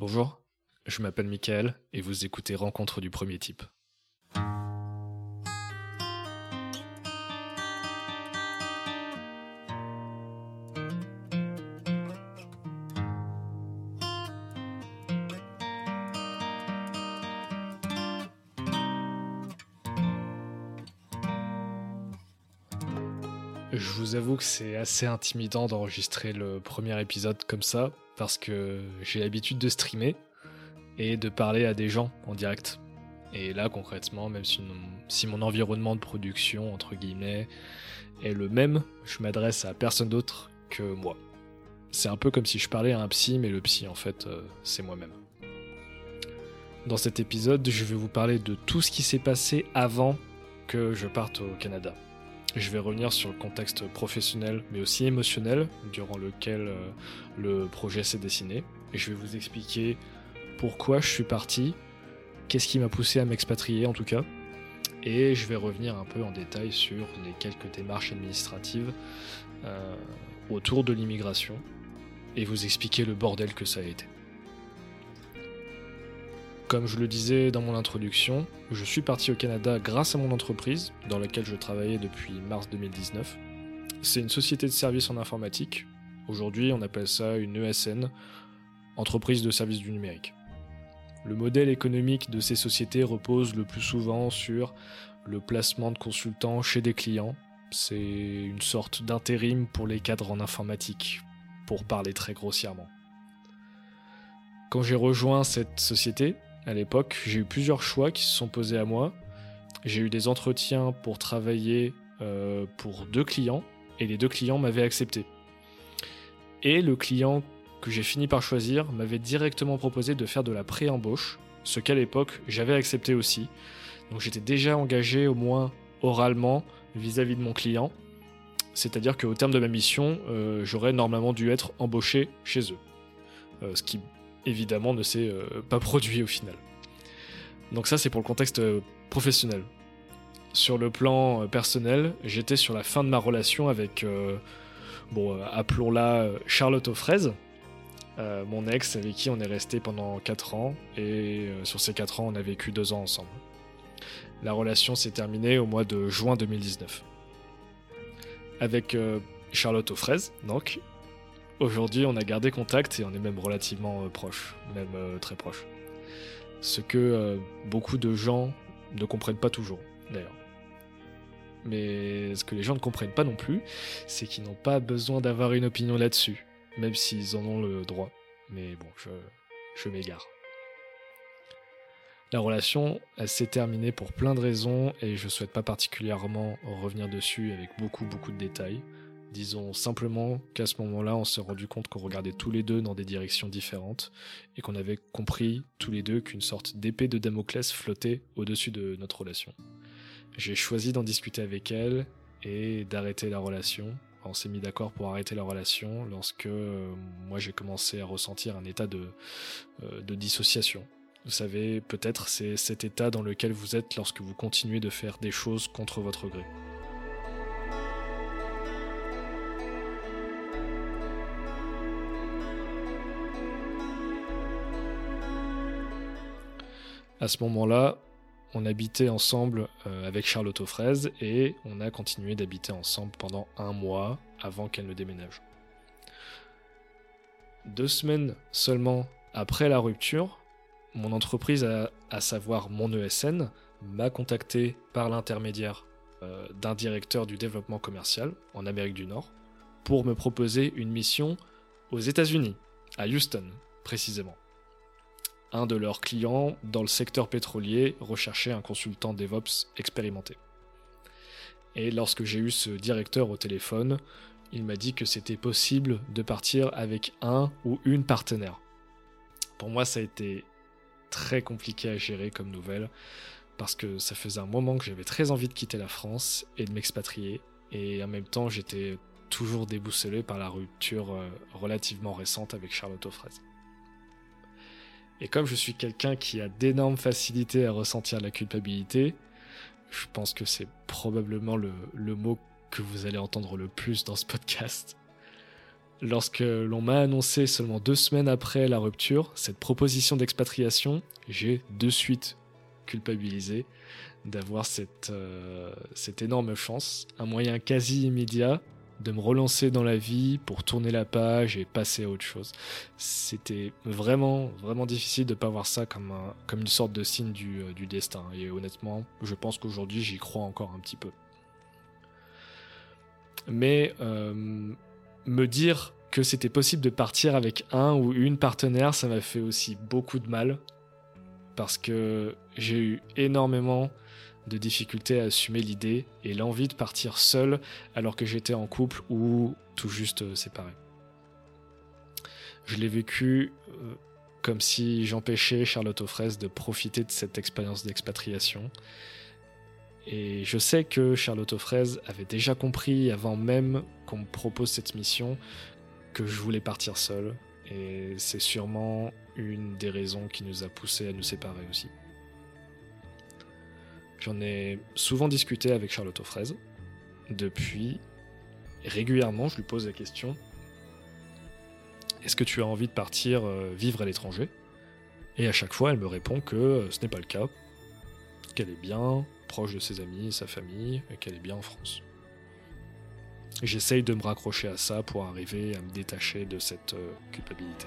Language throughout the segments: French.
Bonjour, je m'appelle Michael et vous écoutez Rencontre du premier type. Vous avoue que c'est assez intimidant d'enregistrer le premier épisode comme ça, parce que j'ai l'habitude de streamer et de parler à des gens en direct. Et là, concrètement, même si mon, environnement de production, entre guillemets, est le même, je m'adresse à personne d'autre que moi. C'est un peu comme si je parlais à un psy, mais le psy, en fait, euh, c'est moi-même. Dans cet épisode, je vais vous parler de tout ce qui s'est passé avant que je parte au Canada. Je vais revenir sur le contexte professionnel mais aussi émotionnel durant lequel euh, le projet s'est dessiné. Et je vais vous expliquer pourquoi je suis parti, qu'est-ce qui m'a poussé à m'expatrier en tout cas. Et je vais revenir un peu en détail sur les quelques démarches administratives euh, autour de l'immigration et vous expliquer le bordel que ça a été. Comme je le disais dans mon introduction, je suis parti au Canada grâce à mon entreprise, dans laquelle je travaillais depuis mars 2019. C'est une société de services en informatique. Aujourd'hui, on appelle ça une ESN, entreprise de services du numérique. Le modèle économique de ces sociétés repose le plus souvent sur le placement de consultants chez des clients. C'est une sorte d'intérim pour les cadres en informatique, pour parler très grossièrement. Quand j'ai rejoint cette société, à l'époque, j'ai eu plusieurs choix qui se sont posés à moi. J'ai eu des entretiens pour travailler euh, pour deux clients et les deux clients m'avaient accepté. Et le client que j'ai fini par choisir m'avait directement proposé de faire de la pré-embauche, ce qu'à l'époque j'avais accepté aussi. Donc j'étais déjà engagé au moins oralement vis-à-vis de mon client. C'est-à-dire qu'au terme de ma mission, euh, j'aurais normalement dû être embauché chez eux. Euh, ce qui évidemment ne s'est euh, pas produit au final. Donc ça c'est pour le contexte euh, professionnel. Sur le plan euh, personnel, j'étais sur la fin de ma relation avec, bon, appelons-la Charlotte aux fraises, mon ex avec qui on est resté pendant 4 ans, et sur ces 4 ans on a vécu 2 ans ensemble. La relation s'est terminée au mois de juin 2019. Avec Charlotte aux fraises, donc, Aujourd'hui, on a gardé contact et on est même relativement euh, proches, même euh, très proches. Ce que euh, beaucoup de gens ne comprennent pas toujours, d'ailleurs. Mais ce que les gens ne comprennent pas non plus, c'est qu'ils n'ont pas besoin d'avoir une opinion là-dessus, même s'ils en ont le droit. Mais bon, je, m'égare. La relation, elle s'est terminée pour plein de raisons et je souhaite pas particulièrement revenir dessus avec beaucoup beaucoup de détails. Disons simplement qu'à ce moment-là, on s'est rendu compte qu'on regardait tous les deux dans des directions différentes et qu'on avait compris tous les deux qu'une sorte d'épée de Damoclès flottait au-dessus de notre relation. J'ai choisi d'en discuter avec elle et d'arrêter la relation. On s'est mis d'accord pour arrêter la relation lorsque euh, moi j'ai commencé à ressentir un état euh, de dissociation. Vous savez, peut-être c'est cet état dans lequel vous êtes lorsque vous continuez de faire des choses contre votre gré. À ce moment-là, on habitait ensemble euh, avec Charlotte aux fraises et on a continué d'habiter ensemble pendant un mois avant qu'elle ne déménage. Deux semaines seulement après la rupture, mon entreprise, à, savoir mon ESN, m'a contacté par l'intermédiaire euh, d'un directeur du développement commercial en Amérique du Nord pour me proposer une mission aux États-Unis, à Houston précisément un de leurs clients dans le secteur pétrolier recherchait un consultant DevOps expérimenté. Et lorsque j'ai eu ce directeur au téléphone, il m'a dit que c'était possible de partir avec un ou une partenaire. Pour moi, ça a été très compliqué à gérer comme nouvelle, parce que ça faisait un moment que j'avais très envie de quitter la France et de m'expatrier, et en même temps j'étais toujours déboussolé par la rupture euh, relativement récente avec Charlotte aux fraises. Et comme je suis quelqu'un qui a d'énormes facilités à ressentir la culpabilité, je pense que c'est probablement le, mot que vous allez entendre le plus dans ce podcast. Lorsque l'on m'a annoncé seulement deux semaines après la rupture cette proposition d'expatriation, j'ai de suite culpabilisé d'avoir cette, euh, cette énorme chance, un moyen quasi immédiat de me relancer dans la vie pour tourner la page et passer à autre chose. C'était vraiment, vraiment difficile de ne pas voir ça comme, comme une sorte de signe du, euh, du destin. Et honnêtement, je pense qu'aujourd'hui, j'y crois encore un petit peu. Mais euh, me dire que c'était possible de partir avec un ou une partenaire, ça m'a fait aussi beaucoup de mal. Parce que j'ai eu énormément de difficultés à assumer l'idée et l'envie de partir seul alors que j'étais en couple ou tout juste euh, séparé. Je l'ai vécu euh, comme si j'empêchais Charlotte Offres de profiter de cette expérience d'expatriation. Et je sais que Charlotte Offres avait déjà compris avant même qu'on me propose cette mission que je voulais partir seul. Et c'est sûrement une des raisons qui nous a poussé à nous séparer aussi. J'en ai souvent discuté avec Charlotte Fraise. Depuis, régulièrement, je lui pose la question Est-ce que tu as envie de partir euh, vivre à l'étranger? Et à chaque fois, elle me répond que euh, ce n'est pas le cas, qu'elle est bien proche de ses amis sa famille, et qu'elle est bien en France. J'essaye de me raccrocher à ça pour arriver à me détacher de cette euh, culpabilité.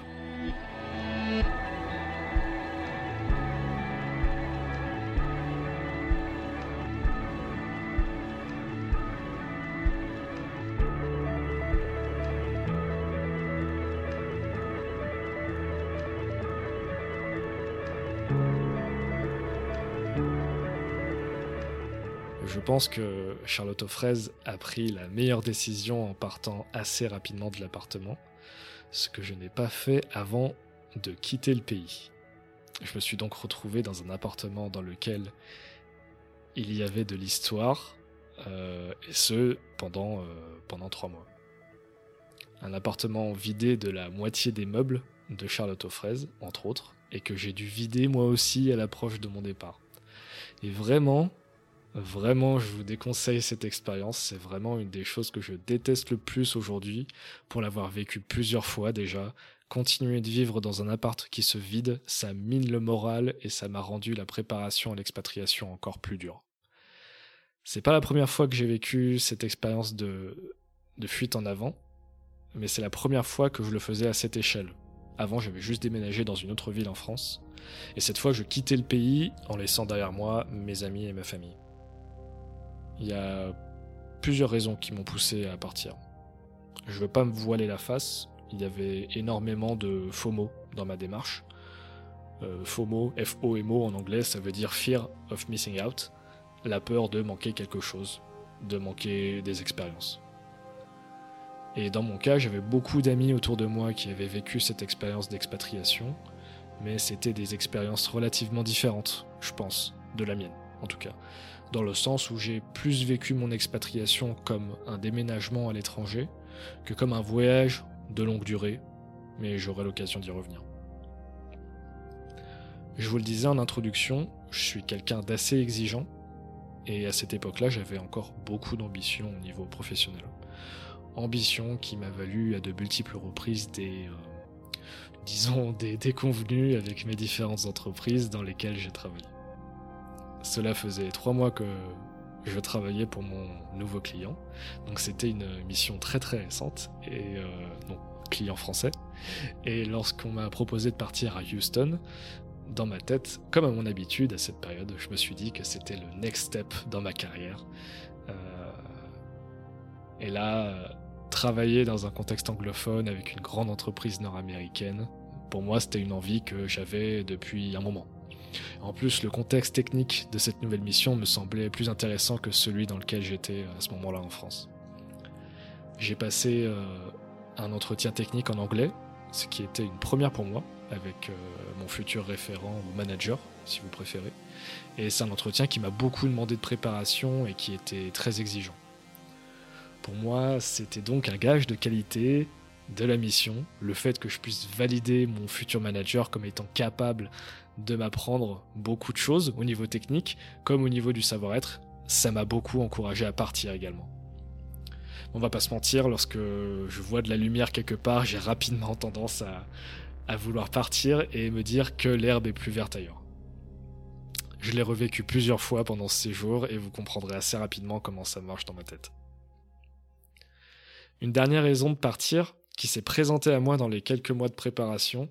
Je pense que Charlotte Fraise a pris la meilleure décision en partant assez rapidement de l'appartement, ce que je n'ai pas fait avant de quitter le pays. Je me suis donc retrouvé dans un appartement dans lequel il y avait de l'histoire, euh, et ce pendant, euh, pendant trois mois. Un appartement vidé de la moitié des meubles de Charlotte Fraise, entre autres, et que j'ai dû vider moi aussi à l'approche de mon départ. Et vraiment, Vraiment, je vous déconseille cette expérience. C'est vraiment une des choses que je déteste le plus aujourd'hui, pour l'avoir vécu plusieurs fois déjà. Continuer de vivre dans un appart qui se vide, ça mine le moral et ça m'a rendu la préparation à l'expatriation encore plus dure. C'est pas la première fois que j'ai vécu cette expérience de, de fuite en avant, mais c'est la première fois que je le faisais à cette échelle. Avant, j'avais juste déménagé dans une autre ville en France, et cette fois, je quittais le pays en laissant derrière moi mes amis et ma famille. Il y a plusieurs raisons qui m'ont poussé à partir. Je veux pas me voiler la face, il y avait énormément de FOMO dans ma démarche. Euh, FOMO, F-O-M-O en anglais, ça veut dire Fear of Missing Out, la peur de manquer quelque chose, de manquer des expériences. Et dans mon cas, j'avais beaucoup d'amis autour de moi qui avaient vécu cette expérience d'expatriation, mais c'était des expériences relativement différentes, je pense, de la mienne, en tout cas dans le sens où j'ai plus vécu mon expatriation comme un déménagement à l'étranger que comme un voyage de longue durée, mais j'aurai l'occasion d'y revenir. Je vous le disais en introduction, je suis quelqu'un d'assez exigeant, et à cette époque-là, j'avais encore beaucoup d'ambition au niveau professionnel. Ambition qui m'a valu à de multiples reprises des, euh, disons, des déconvenus avec mes différentes entreprises dans lesquelles j'ai travaillé. Cela faisait trois mois que je travaillais pour mon nouveau client. Donc c'était une mission très très récente et euh, donc client français. Et lorsqu'on m'a proposé de partir à Houston, dans ma tête, comme à mon habitude à cette période, je me suis dit que c'était le next step dans ma carrière. Euh, et là, travailler dans un contexte anglophone avec une grande entreprise nord-américaine, pour moi, c'était une envie que j'avais depuis un moment. En plus, le contexte technique de cette nouvelle mission me semblait plus intéressant que celui dans lequel j'étais à ce moment-là en France. J'ai passé euh, un entretien technique en anglais, ce qui était une première pour moi, avec euh, mon futur référent ou manager, si vous préférez. Et c'est un entretien qui m'a beaucoup demandé de préparation et qui était très exigeant. Pour moi, c'était donc un gage de qualité de la mission, le fait que je puisse valider mon futur manager comme étant capable de m'apprendre beaucoup de choses au niveau technique comme au niveau du savoir-être. Ça m'a beaucoup encouragé à partir également. On va pas se mentir, lorsque je vois de la lumière quelque part, j'ai rapidement tendance à, vouloir partir et me dire que l'herbe est plus verte ailleurs. Je l'ai revécu plusieurs fois pendant ce séjour et vous comprendrez assez rapidement comment ça marche dans ma tête. Une dernière raison de partir, qui s'est présentée à moi dans les quelques mois de préparation,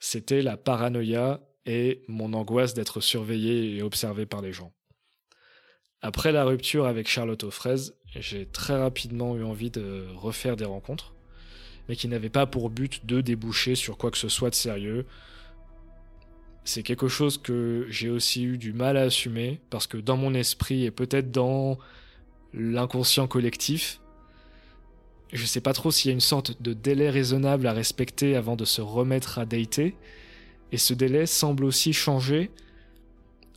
c'était la paranoïa et mon angoisse d'être surveillé et observé par les gens. Après la rupture avec Charlotte aux fraises, j'ai très rapidement eu envie de refaire des rencontres, mais qui n'avaient pas pour but de déboucher sur quoi que ce soit de sérieux, c'est quelque chose que j'ai aussi eu du mal à assumer parce que dans mon esprit et peut-être dans l'inconscient collectif, je sais pas trop s'il y a une sorte de délai raisonnable à respecter avant de se remettre à dater, et ce délai semble aussi changer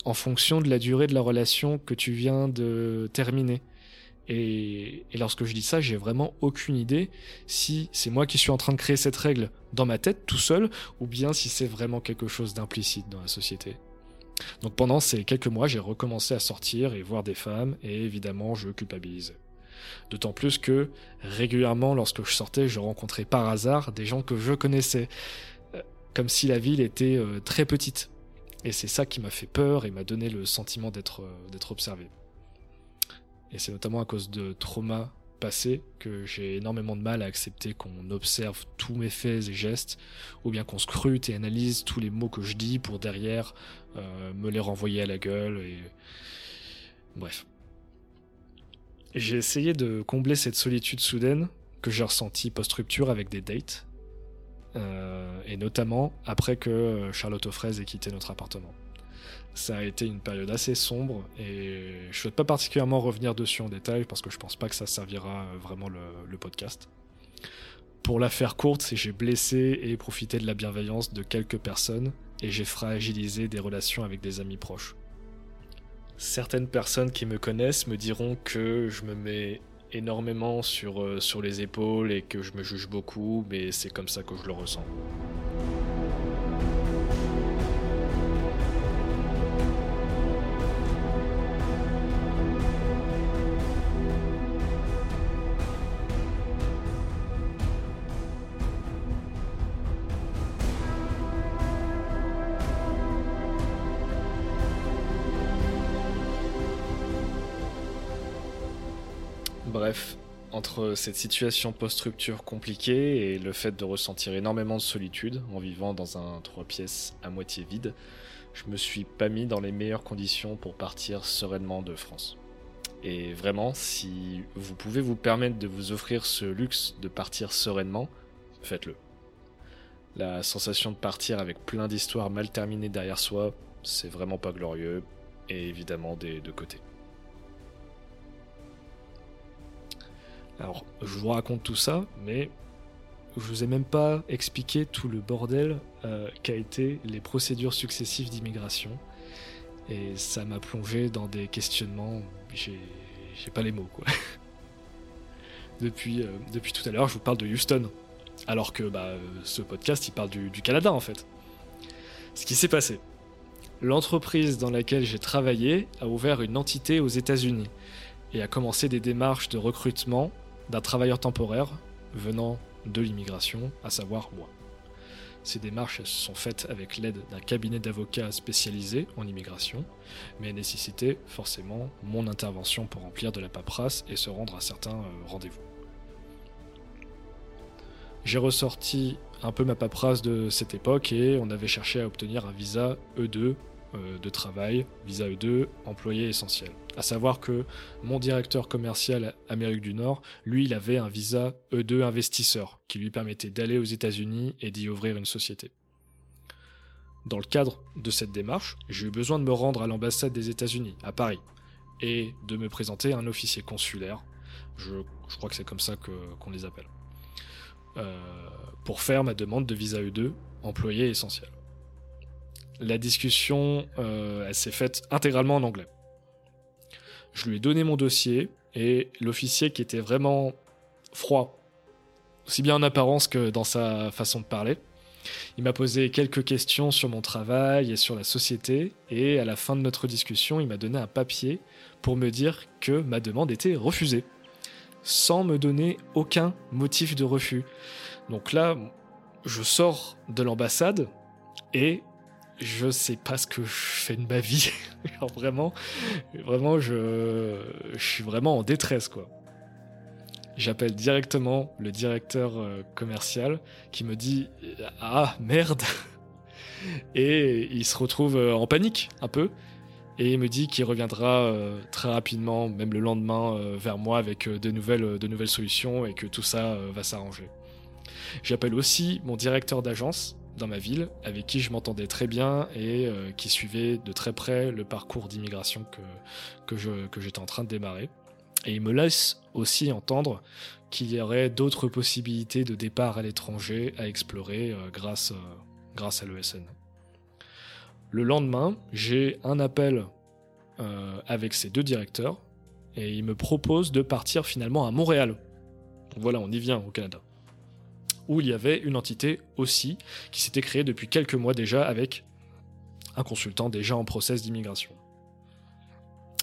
en fonction de la durée de la relation que tu viens de terminer. Et, lorsque je dis ça, j'ai vraiment aucune idée si c'est moi qui suis en train de créer cette règle dans ma tête tout seul, ou bien si c'est vraiment quelque chose d'implicite dans la société. Donc pendant ces quelques mois, j'ai recommencé à sortir et voir des femmes, et évidemment, je culpabilisais. D'autant plus que régulièrement, lorsque je sortais, je rencontrais par hasard des gens que je connaissais, comme si la ville était euh, très petite. Et c'est ça qui m'a fait peur et m'a donné le sentiment d'être euh, observé. Et c'est notamment à cause de traumas passés que j'ai énormément de mal à accepter qu'on observe tous mes faits et gestes, ou bien qu'on scrute et analyse tous les mots que je dis pour derrière euh, me les renvoyer à la gueule. Bref. J'ai essayé de combler cette solitude soudaine que j'ai ressentie post-rupture avec des dates, euh, et notamment après que Charlotte Fraise ait quitté notre appartement. Ça a été une période assez sombre et je souhaite pas particulièrement revenir dessus en détail parce que je pense pas que ça servira euh, vraiment le, podcast. Pour la faire courte, j'ai blessé et profité de la bienveillance de quelques personnes et j'ai fragilisé des relations avec des amis proches. Certaines personnes qui me connaissent me diront que je me mets énormément sur, euh, sur les épaules et que je me juge beaucoup, mais c'est comme ça que je le ressens. Cette situation post-rupture compliquée et le fait de ressentir énormément de solitude en vivant dans un trois pièces à moitié vide, je me suis pas mis dans les meilleures conditions pour partir sereinement de France. Et vraiment, si vous pouvez vous permettre de vous offrir ce luxe de partir sereinement, faites-le. La sensation de partir avec plein d'histoires mal terminées derrière soi, c'est vraiment pas glorieux, et évidemment des deux côtés. Alors, je vous raconte tout ça, mais je vous ai même pas expliqué tout le bordel euh, qu'a été les procédures successives d'immigration. Et ça m'a plongé dans des questionnements. J'ai, pas les mots, quoi. depuis, euh, depuis tout à l'heure, je vous parle de Houston. Alors que bah, ce podcast, il parle du, du Canada, en fait. Ce qui s'est passé. L'entreprise dans laquelle j'ai travaillé a ouvert une entité aux États-Unis et a commencé des démarches de recrutement d'un travailleur temporaire venant de l'immigration, à savoir moi. Ces démarches sont faites avec l'aide d'un cabinet d'avocats spécialisé en immigration, mais nécessitaient forcément mon intervention pour remplir de la paperasse et se rendre à certains euh, rendez-vous. J'ai ressorti un peu ma paperasse de cette époque et on avait cherché à obtenir un visa E2 euh, de travail, visa E2, employé essentiel. À savoir que mon directeur commercial Amérique du Nord, lui, il avait un visa E2 investisseur qui lui permettait d'aller aux États-Unis et d'y ouvrir une société. Dans le cadre de cette démarche, j'ai eu besoin de me rendre à l'ambassade des États-Unis, à Paris, et de me présenter à un officier consulaire, je, crois que c'est comme ça qu'on les appelle, euh, pour faire ma demande de visa E2, employé essentiel. La discussion, euh, s'est faite intégralement en anglais. Je lui ai donné mon dossier et l'officier qui était vraiment froid, aussi bien en apparence que dans sa façon de parler, il m'a posé quelques questions sur mon travail et sur la société et à la fin de notre discussion, il m'a donné un papier pour me dire que ma demande était refusée. sans me donner aucun motif de refus. Donc là, je sors de l'ambassade et je sais pas ce que je fais de ma vie. vraiment, vraiment, je, je suis vraiment en détresse, quoi. J'appelle directement le directeur euh, commercial qui me dit Ah merde Et il se retrouve euh, en panique un peu et il me dit qu'il reviendra euh, très rapidement, même le lendemain, vers moi avec de, nouvelles, de nouvelles solutions et que tout ça va s'arranger. J'appelle aussi mon directeur d'agence dans ma ville, avec qui je m'entendais très bien et qui suivait de très près le parcours d'immigration que, que j'étais en train de démarrer. Et il me laisse aussi entendre qu'il y aurait d'autres possibilités de départ à l'étranger à explorer euh, grâce, euh, grâce à l'ESN. Le lendemain, j'ai un appel euh, avec ces deux directeurs et ils me proposent de partir finalement à Montréal. voilà, on y vient au Canada. Où il y avait une entité aussi qui s'était créée depuis quelques mois déjà avec un consultant déjà en process d'immigration.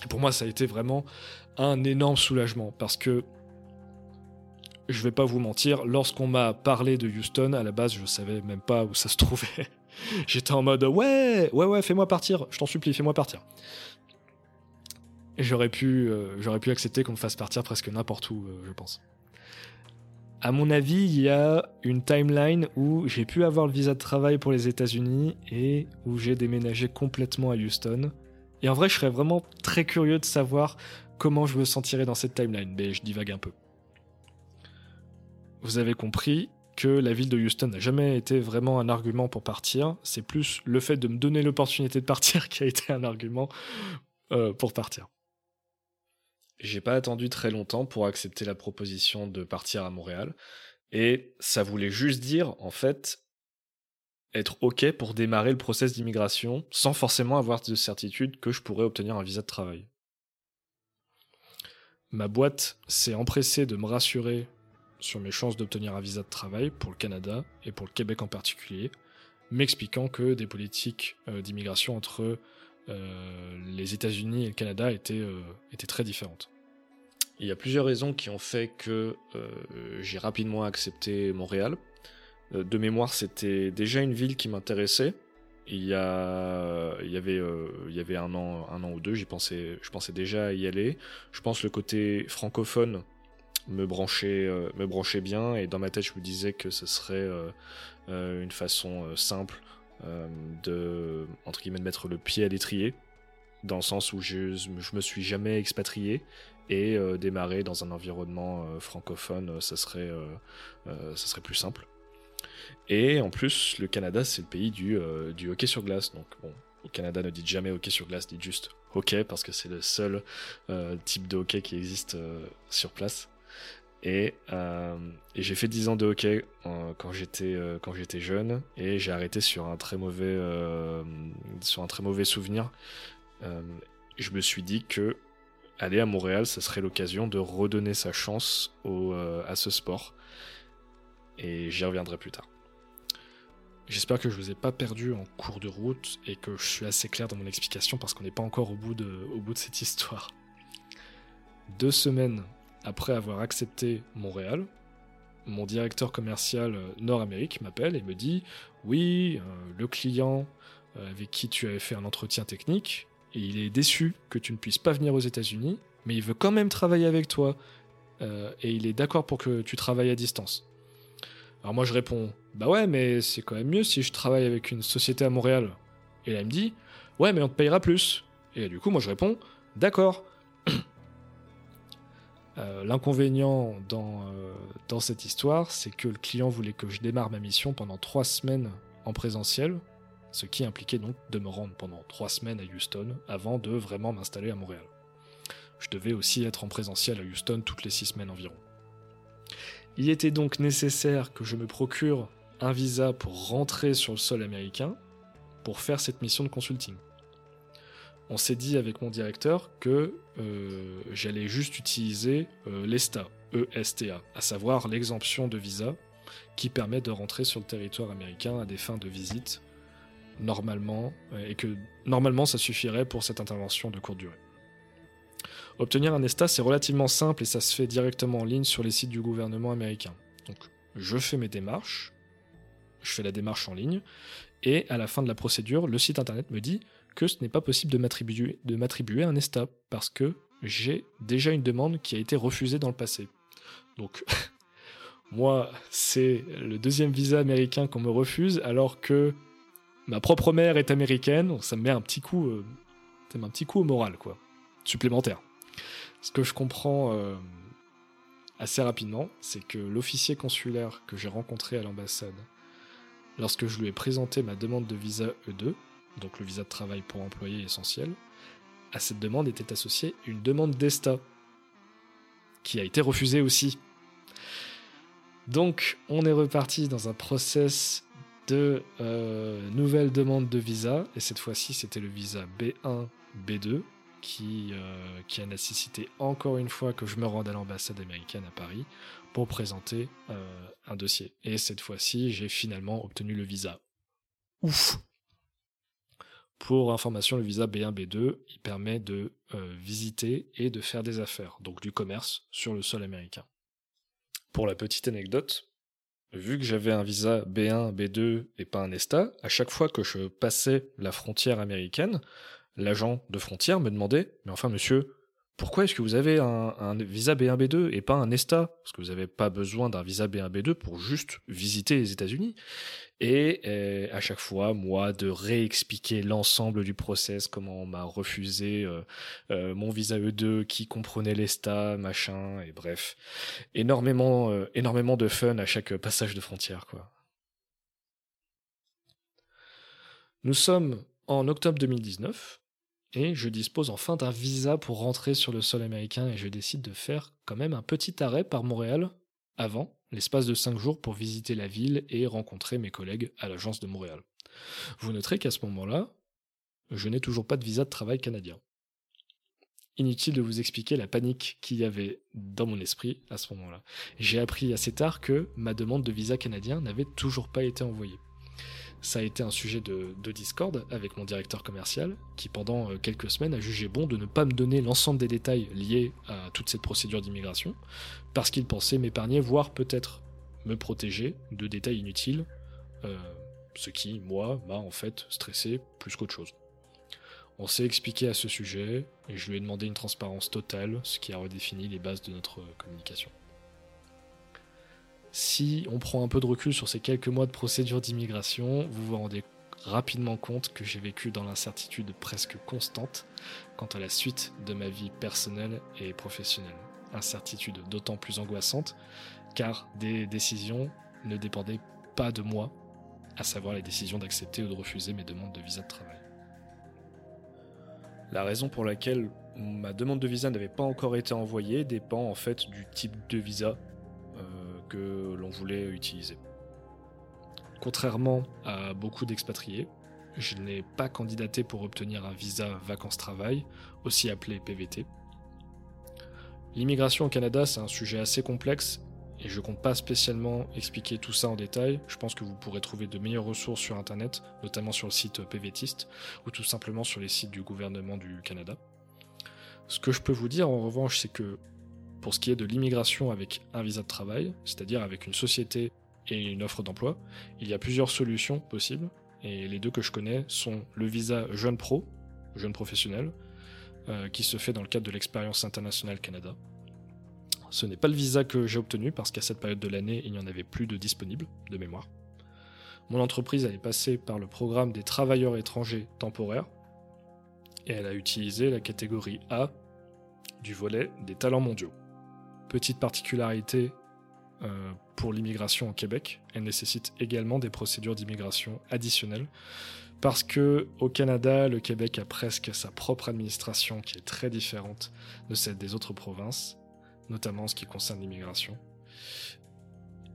pour moi, ça a été vraiment un énorme soulagement parce que je vais pas vous mentir, lorsqu'on m'a parlé de Houston, à la base, je savais même pas où ça se trouvait. J'étais en mode ouais, ouais, ouais, fais-moi partir, je t'en supplie, fais-moi partir. J'aurais pu, euh, j'aurais pu accepter qu'on me fasse partir presque n'importe où, euh, je pense. À mon avis, il y a une timeline où j'ai pu avoir le visa de travail pour les États-Unis et où j'ai déménagé complètement à Houston. Et en vrai, je serais vraiment très curieux de savoir comment je me sentirais dans cette timeline, mais je divague un peu. Vous avez compris que la ville de Houston n'a jamais été vraiment un argument pour partir, c'est plus le fait de me donner l'opportunité de partir qui a été un argument euh, pour partir. J'ai pas attendu très longtemps pour accepter la proposition de partir à Montréal, et ça voulait juste dire, en fait, être OK pour démarrer le process d'immigration sans forcément avoir de certitude que je pourrais obtenir un visa de travail. Ma boîte s'est empressée de me rassurer sur mes chances d'obtenir un visa de travail pour le Canada et pour le Québec en particulier, m'expliquant que des politiques euh, d'immigration entre euh, les États-Unis et le Canada étaient, euh, étaient très différentes. Il y a plusieurs raisons qui ont fait que j'ai rapidement accepté Montréal. de mémoire, c'était déjà une ville qui m'intéressait, il y, a, il, y avait, euh, il y avait un an, un an ou deux, j'y pensais, je pensais déjà à y aller. Je pense le côté francophone me branchait, euh, me branchait bien et dans ma tête je me disais que ce serait euh, une façon simple de, entre guillemets, de mettre le pied à l'étrier dans le sens où je, je me suis jamais expatrié et démarrer dans un environnement francophone, ça serait, ça serait plus simple. Et en plus, le Canada, c'est le pays du, euh, hockey sur glace. Donc, au Canada, ne dites jamais hockey sur glace, dites juste hockey, parce que c'est le seul euh, type de hockey qui existe euh, sur place. Et, et j'ai fait 10 ans de hockey quand j'étais quand j'étais jeune et j'ai arrêté sur un très mauvais sur un très mauvais souvenir. je me suis dit que aller à Montréal, ça serait l'occasion de redonner sa chance au, à ce sport. Et j'y reviendrai plus tard. J'espère que je ne vous ai pas perdu en cours de route et que je suis assez clair dans mon explication parce qu'on n'est pas encore au bout, de, cette histoire. Deux semaines après avoir accepté Montréal, mon directeur commercial euh, Nord-Amérique m'appelle et me dit Oui, euh, le client euh, avec qui tu avais fait un entretien technique, et il est déçu que tu ne puisses pas venir aux États-Unis, mais il veut quand même travailler avec toi et il est d'accord pour que tu travailles à distance. Alors moi je réponds Bah ouais, mais c'est quand même mieux si je travaille avec une société à Montréal. Et là elle me dit Ouais, mais on te payera plus. Et du coup moi je réponds D'accord. Euh, l'inconvénient dans, euh, dans cette histoire, c'est que le client voulait que je démarre ma mission pendant trois semaines en présentiel, ce qui impliquait donc de me rendre pendant trois semaines à Houston avant de vraiment m'installer à Montréal. Je devais aussi être en présentiel à Houston toutes les six semaines environ. Il était donc nécessaire que je me procure un visa pour rentrer sur le sol américain pour faire cette mission de consulting. On s'est dit avec mon directeur que euh, j'allais juste utiliser euh, l'ESTA, ESTA, à savoir l'exemption de visa qui permet de rentrer sur le territoire américain à des fins de visite normalement, et que normalement ça suffirait pour cette intervention de courte durée. Obtenir un ESTA, c'est relativement simple et ça se fait directement en ligne sur les sites du gouvernement américain. Donc, je fais mes démarches, je fais la démarche en ligne, et à la fin de la procédure, le site internet me dit que ce n'est pas possible de m'attribuer un ESTA parce que j'ai déjà une demande qui a été refusée dans le passé. Donc, moi, c'est le deuxième visa américain qu'on me refuse alors que ma propre mère est américaine, donc ça me met un petit coup, euh, un petit coup au moral, quoi, supplémentaire. Ce que je comprends euh, assez rapidement, c'est que l'officier consulaire que j'ai rencontré à l'ambassade, lorsque je lui ai présenté ma demande de visa E2, donc le visa de travail pour employé essentiel, à cette demande était associée une demande d'ESTA, qui a été refusée aussi. Donc, on est reparti dans un process de euh, nouvelles demandes de visa, et cette fois-ci, c'était le visa B1, B2, qui, euh, qui a nécessité encore une fois que je me rende à l'ambassade américaine à Paris pour présenter euh, un dossier. Et cette fois-ci, j'ai finalement obtenu le visa. Ouf Pour information, le visa B1, B2, il permet de visiter et de faire des affaires, donc du commerce sur le sol américain. Pour la petite anecdote, vu que j'avais un visa B1, B2 et pas un ESTA, à chaque fois que je passais la frontière américaine, l'agent de frontière me demandait Mais enfin, monsieur, pourquoi est-ce que vous avez un, visa B1, B2 et pas un ESTA Parce que vous n'avez pas besoin d'un visa B1, B2 pour juste visiter les États-Unis. Et, euh, à chaque fois, moi, de réexpliquer l'ensemble du process, comment on m'a refusé euh, euh, mon visa E2 qui comprenait l'ESTA, machin, et bref. Énormément, énormément de fun à chaque passage de frontière, quoi. Nous sommes en octobre 2019 et je dispose enfin d'un visa pour rentrer sur le sol américain et je décide de faire quand même un petit arrêt par Montréal avant, l'espace de 5 jours pour visiter la ville et rencontrer mes collègues à l'agence de Montréal. Vous noterez qu'à ce moment-là, je n'ai toujours pas de visa de travail canadien. Inutile de vous expliquer la panique qu'il y avait dans mon esprit à ce moment-là. J'ai appris assez tard que ma demande de visa canadien n'avait toujours pas été envoyée ça a été un sujet de, Discord avec mon directeur commercial, qui pendant euh, quelques semaines a jugé bon de ne pas me donner l'ensemble des détails liés à toute cette procédure d'immigration, parce qu'il pensait m'épargner, voire peut-être me protéger de détails inutiles, euh, ce qui, moi, m'a en fait stressé plus qu'autre chose. On s'est expliqué à ce sujet, et je lui ai demandé une transparence totale, ce qui a redéfini les bases de notre communication si on prend un peu de recul sur ces quelques mois de procédure d'immigration, vous vous rendez rapidement compte que j'ai vécu dans l'incertitude presque constante quant à la suite de ma vie personnelle et professionnelle. Incertitude d'autant plus angoissante car des décisions ne dépendaient pas de moi, à savoir les décisions d'accepter ou de refuser mes demandes de visa de travail. La raison pour laquelle ma demande de visa n'avait pas encore été envoyée dépend en fait du type de visa que l'on voulait utiliser. Contrairement à beaucoup d'expatriés, je n'ai pas candidaté pour obtenir un visa vacances-travail, aussi appelé PVT. L'immigration au Canada, c'est un sujet assez complexe et je compte pas spécialement expliquer tout ça en détail. Je pense que vous pourrez trouver de meilleures ressources sur internet, notamment sur le site PVTiste ou tout simplement sur les sites du gouvernement du Canada. Ce que je peux vous dire en revanche, c'est que pour ce qui est de l'immigration avec un visa de travail, c'est-à-dire avec une société et une offre d'emploi, il y a plusieurs solutions possibles. Et les deux que je connais sont le visa jeune pro, jeune professionnel, euh, qui se fait dans le cadre de l'expérience internationale Canada. Ce n'est pas le visa que j'ai obtenu parce qu'à cette période de l'année, il n'y en avait plus de disponible, de mémoire. Mon entreprise allait passer par le programme des travailleurs étrangers temporaires et elle a utilisé la catégorie A du volet des talents mondiaux. Petite particularité euh, pour l'immigration au Québec, elle nécessite également des procédures d'immigration additionnelles parce que au Canada, le Québec a presque sa propre administration qui est très différente de celle des autres provinces, notamment en ce qui concerne l'immigration.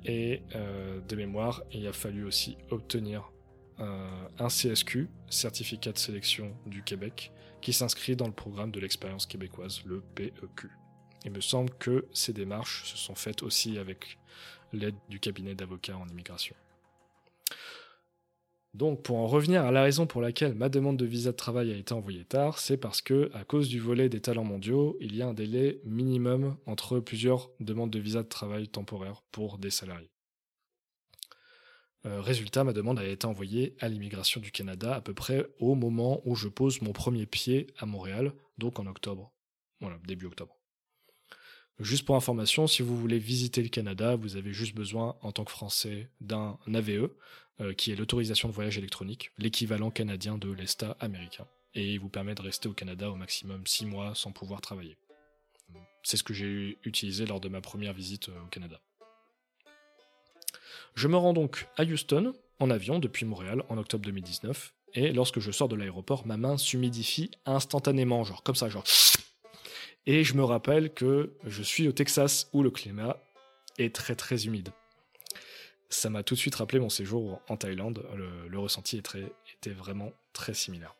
Et euh, de mémoire, il a fallu aussi obtenir euh, un CSQ, certificat de sélection du Québec, qui s'inscrit dans le programme de l'expérience québécoise, le PEQ. Il me semble que ces démarches se sont faites aussi avec l'aide du cabinet d'avocats en immigration. Donc, pour en revenir à la raison pour laquelle ma demande de visa de travail a été envoyée tard, c'est parce que, à cause du volet des talents mondiaux, il y a un délai minimum entre plusieurs demandes de visa de travail temporaire pour des salariés. Euh, résultat, ma demande a été envoyée à l'immigration du Canada à peu près au moment où je pose mon premier pied à Montréal, donc en octobre. Voilà, début octobre. Juste pour information, si vous voulez visiter le Canada, vous avez juste besoin, en tant que Français, d'un AVE, euh, qui est l'autorisation de voyage électronique, l'équivalent canadien de l'ESTA américain. Et il vous permet de rester au Canada au maximum 6 mois sans pouvoir travailler. C'est ce que j'ai utilisé lors de ma première visite euh, au Canada. Je me rends donc à Houston, en avion, depuis Montréal, en octobre 2019, et lorsque je sors de l'aéroport, ma main s'humidifie instantanément, genre comme ça, genre et je me rappelle que je suis au Texas où le climat est très très humide. Ça m'a tout de suite rappelé mon séjour en Thaïlande. Le, ressenti était vraiment très similaire.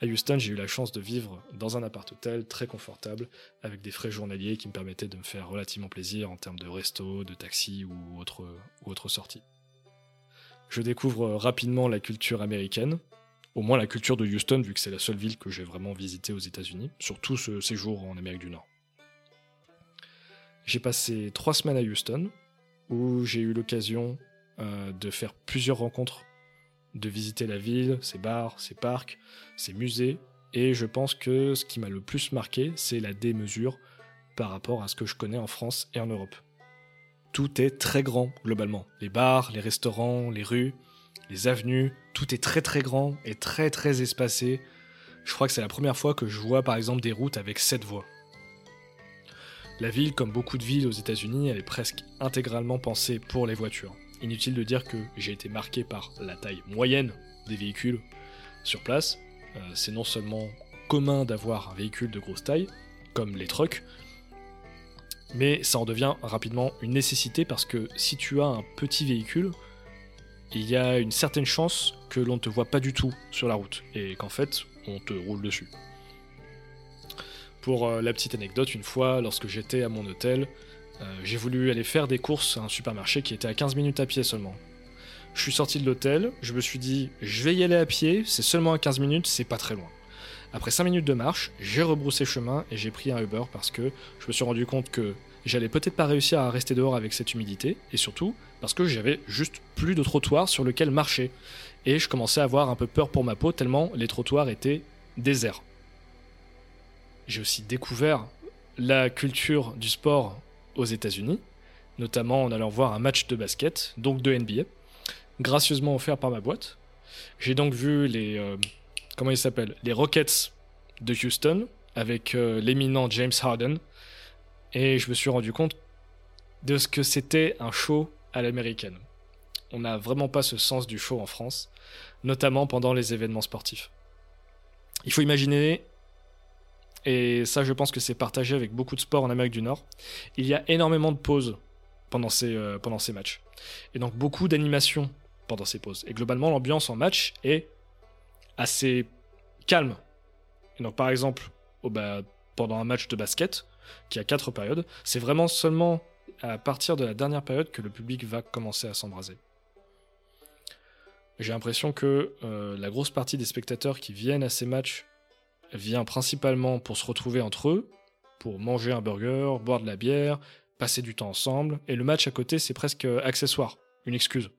À Houston, j'ai eu la chance de vivre dans un appart-hôtel très confortable, avec des frais journaliers qui me permettaient de me faire relativement plaisir en termes de resto, de taxi ou autre, ou autre sortie. Je découvre rapidement la culture américaine, au moins la culture de Houston, vu que c'est la seule ville que j'ai vraiment visitée aux États-Unis, surtout ce séjour en Amérique du Nord. J'ai passé trois semaines à Houston, où j'ai eu l'occasion euh, de faire plusieurs rencontres, de visiter la ville, ses bars, ses parcs, ses musées, et je pense que ce qui m'a le plus marqué, c'est la démesure par rapport à ce que je connais en France et en Europe. Tout est très grand globalement. Les bars, les restaurants, les rues, les avenues, tout est très très grand et très très espacé. Je crois que c'est la première fois que je vois par exemple des routes avec 7 voies. La ville, comme beaucoup de villes aux États-Unis, elle est presque intégralement pensée pour les voitures. Inutile de dire que j'ai été marqué par la taille moyenne des véhicules sur place. Euh, c'est non seulement commun d'avoir un véhicule de grosse taille, comme les trucks, mais ça en devient rapidement une nécessité parce que si tu as un petit véhicule, il y a une certaine chance que l'on ne te voit pas du tout sur la route et qu'en fait on te roule dessus. Pour euh, la petite anecdote, une fois lorsque j'étais à mon hôtel, euh, j'ai voulu aller faire des courses à un supermarché qui était à 15 minutes à pied seulement. Je suis sorti de l'hôtel, je me suis dit je vais y aller à pied, c'est seulement à 15 minutes, c'est pas très loin. Après 5 minutes de marche, j'ai rebroussé chemin et j'ai pris un Uber parce que je me suis rendu compte que j'allais peut-être pas réussir à rester dehors avec cette humidité, et surtout parce que j'avais juste plus de trottoir sur lequel marcher. Et je commençais à avoir un peu peur pour ma peau tellement les trottoirs étaient déserts. J'ai aussi découvert la culture du sport aux États-Unis, notamment en allant voir un match de basket, donc de NBA, gracieusement offert par ma boîte. J'ai donc vu les euh, ils s'appellent les Rockets de Houston avec euh, l'éminent James Harden et je me suis rendu compte de ce que c'était un show à l'américaine. On n'a vraiment pas ce sens du show en France, notamment pendant les événements sportifs. Il faut imaginer, et ça je pense que c'est partagé avec beaucoup de sports en Amérique du Nord, il y a énormément de pauses pendant ces, euh, pendant ces matchs. Et donc beaucoup d'animations pendant ces pauses. Et globalement l'ambiance en match est assez calme. Et donc par exemple, pendant un match de basket, qui a quatre périodes, c'est vraiment seulement à partir de la dernière période que le public va commencer à s'embraser. J'ai l'impression que euh, la grosse partie des spectateurs qui viennent à ces matchs vient principalement pour se retrouver entre eux, pour manger un burger, boire de la bière, passer du temps ensemble, et le match à côté c'est presque accessoire, une excuse.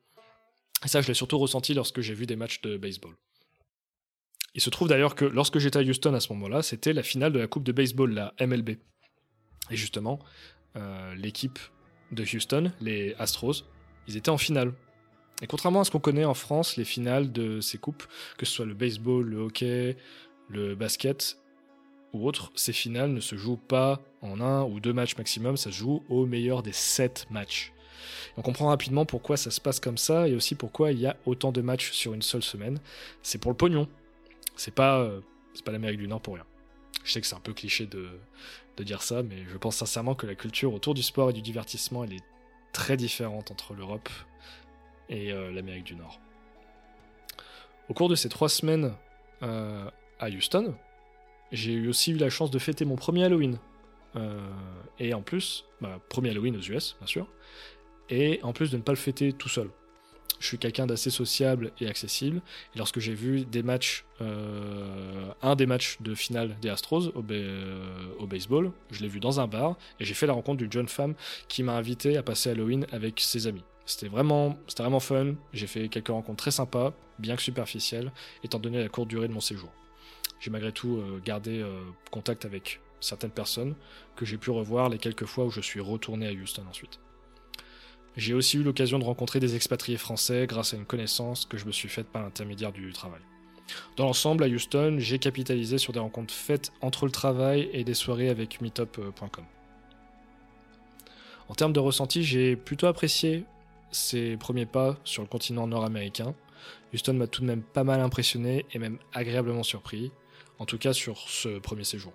Et ça je l'ai surtout ressenti lorsque j'ai vu des matchs de baseball. Il se trouve d'ailleurs que lorsque j'étais à Houston à ce moment-là, c'était la finale de la Coupe de baseball, la MLB. Et justement, euh, l'équipe de Houston, les Astros, ils étaient en finale. Et contrairement à ce qu'on connaît en France, les finales de ces coupes, que ce soit le baseball, le hockey, le basket ou autre, ces finales ne se jouent pas en un ou deux matchs maximum, ça se joue au meilleur des sept matchs. On comprend rapidement pourquoi ça se passe comme ça et aussi pourquoi il y a autant de matchs sur une seule semaine. C'est pour le pognon. C'est pas, euh, c'est pas l'Amérique du Nord pour rien. Je sais que c'est un peu cliché de, dire ça, mais je pense sincèrement que la culture autour du sport et du divertissement, elle est très différente entre l'Europe et euh, l'Amérique du Nord. Au cours de ces trois semaines euh, à Houston, j'ai aussi eu la chance de fêter mon premier Halloween. Euh, et en plus, bah, premier Halloween aux US, bien sûr, et en plus de ne pas le fêter tout seul. Je suis quelqu'un d'assez sociable et accessible. Et lorsque j'ai vu matchs, un des matchs de finale des Astros au, au baseball, je l'ai vu dans un bar et j'ai fait la rencontre d'une jeune femme qui m'a invité à passer Halloween avec ses amis. C'était vraiment, c'était vraiment fun. J'ai fait quelques rencontres très sympas, bien que superficielles, étant donné la courte durée de mon séjour. J'ai malgré tout euh, gardé euh, contact avec certaines personnes que j'ai pu revoir les quelques fois où je suis retourné à Houston ensuite. J'ai aussi eu l'occasion de rencontrer des expatriés français grâce à une connaissance que je me suis faite par l'intermédiaire du travail. Dans l'ensemble, à Houston, j'ai capitalisé sur des rencontres faites entre le travail et des soirées avec meetup.com. En termes de ressenti, j'ai plutôt apprécié ses premiers pas sur le continent nord-américain. Houston m'a tout de même pas mal impressionné et même agréablement surpris, en tout cas sur ce premier séjour.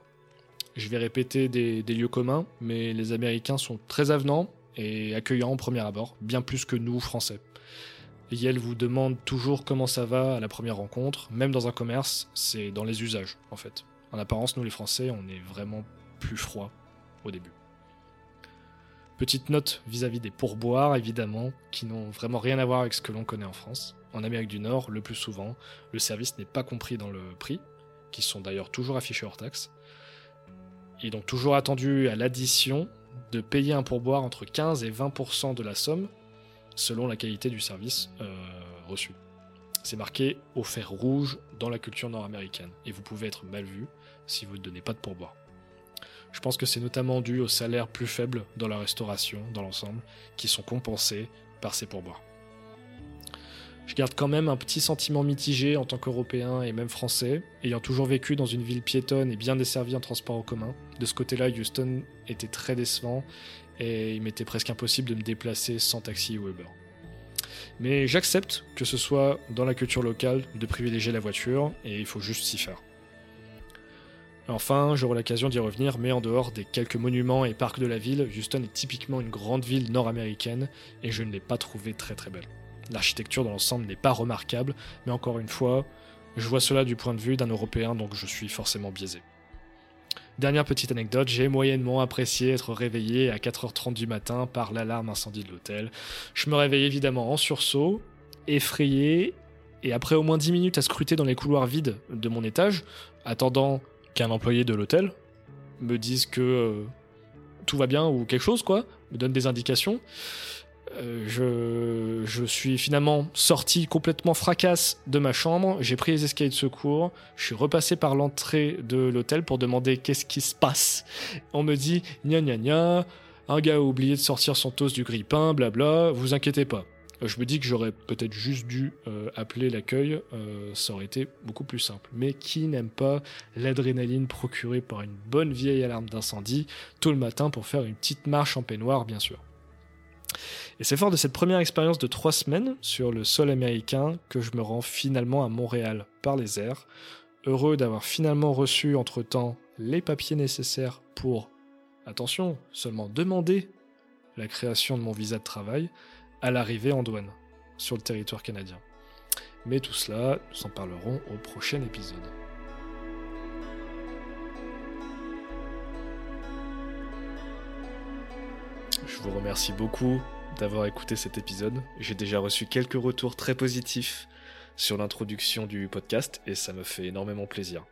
Je vais répéter des, lieux communs, mais les Américains sont très avenants et accueillants au premier abord, bien plus que nous, Français. Yale vous demande toujours comment ça va à la première rencontre, même dans un commerce, c'est dans les usages en fait. En apparence, nous les Français, on est vraiment plus froid au début. Petite note vis-à-vis des pourboires, évidemment, qui n'ont vraiment rien à voir avec ce que l'on connaît en France. En Amérique du Nord, le plus souvent, le service n'est pas compris dans le prix, qui sont d'ailleurs toujours affichés hors taxe. Est donc toujours attendu à l'addition de payer un pourboire entre 15 et 20% de la somme, selon la qualité du service euh, reçu. C'est marqué au fer rouge dans la culture nord-américaine, et vous pouvez être mal vu si vous ne donnez pas de pourboire. Je pense que c'est notamment dû aux salaires plus faibles dans la restauration, dans l'ensemble, qui sont compensés par ces pourboires. Je garde quand même un petit sentiment mitigé en tant qu'Européen et même Français, ayant toujours vécu dans une ville piétonne et bien desservie en transport en commun. De ce côté-là, Houston était très décevant et il m'était presque impossible de me déplacer sans taxi ou Uber. Mais j'accepte que ce soit dans la culture locale de privilégier la voiture et il faut juste s'y faire. Enfin, j'aurai l'occasion d'y revenir, mais en dehors des quelques monuments et parcs de la ville, Houston est typiquement une grande ville nord-américaine et je ne l'ai pas trouvée très très belle. L'architecture dans l'ensemble n'est pas remarquable, mais encore une fois, je vois cela du point de vue d'un Européen, donc je suis forcément biaisé. Dernière petite anecdote, j'ai moyennement apprécié être réveillé à 4h30 du matin par l'alarme incendie de l'hôtel. Je me réveille évidemment en sursaut, effrayé, et après au moins 10 minutes à scruter dans les couloirs vides de mon étage, attendant qu'un employé de l'hôtel me dise que euh, tout va bien ou quelque chose, quoi, me donne des indications. Euh, je, suis finalement sorti complètement fracasse de ma chambre, j'ai pris les escaliers de secours, je suis repassé par l'entrée de l'hôtel pour demander qu'est-ce qui se passe. On me dit gna gna gna, un gars a oublié de sortir son toast du grille-pain, blabla, vous inquiétez pas. Je me dis que j'aurais peut-être juste dû euh, appeler l'accueil, euh, ça aurait été beaucoup plus simple. Mais qui n'aime pas l'adrénaline procurée par une bonne vieille alarme d'incendie tôt le matin pour faire une petite marche en peignoir, bien sûr. Et c'est fort de cette première expérience de trois semaines sur le sol américain que je me rends finalement à Montréal par les airs, heureux d'avoir finalement reçu entre-temps les papiers nécessaires pour, attention, seulement demander la création de mon visa de travail, à l'arrivée en douane sur le territoire canadien. Mais tout cela, nous en parlerons au prochain épisode. Je vous remercie beaucoup d'avoir écouté cet épisode. J'ai déjà reçu quelques retours très positifs sur l'introduction du podcast et ça me fait énormément plaisir.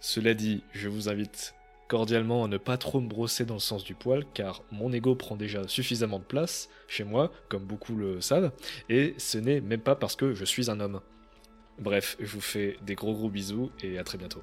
Cela dit, je vous invite cordialement à ne pas trop me brosser dans le sens du poil, car mon ego prend déjà suffisamment de place chez moi, comme beaucoup le savent, et ce n'est même pas parce que je suis un homme. Bref, je vous fais des gros gros bisous et à très bientôt.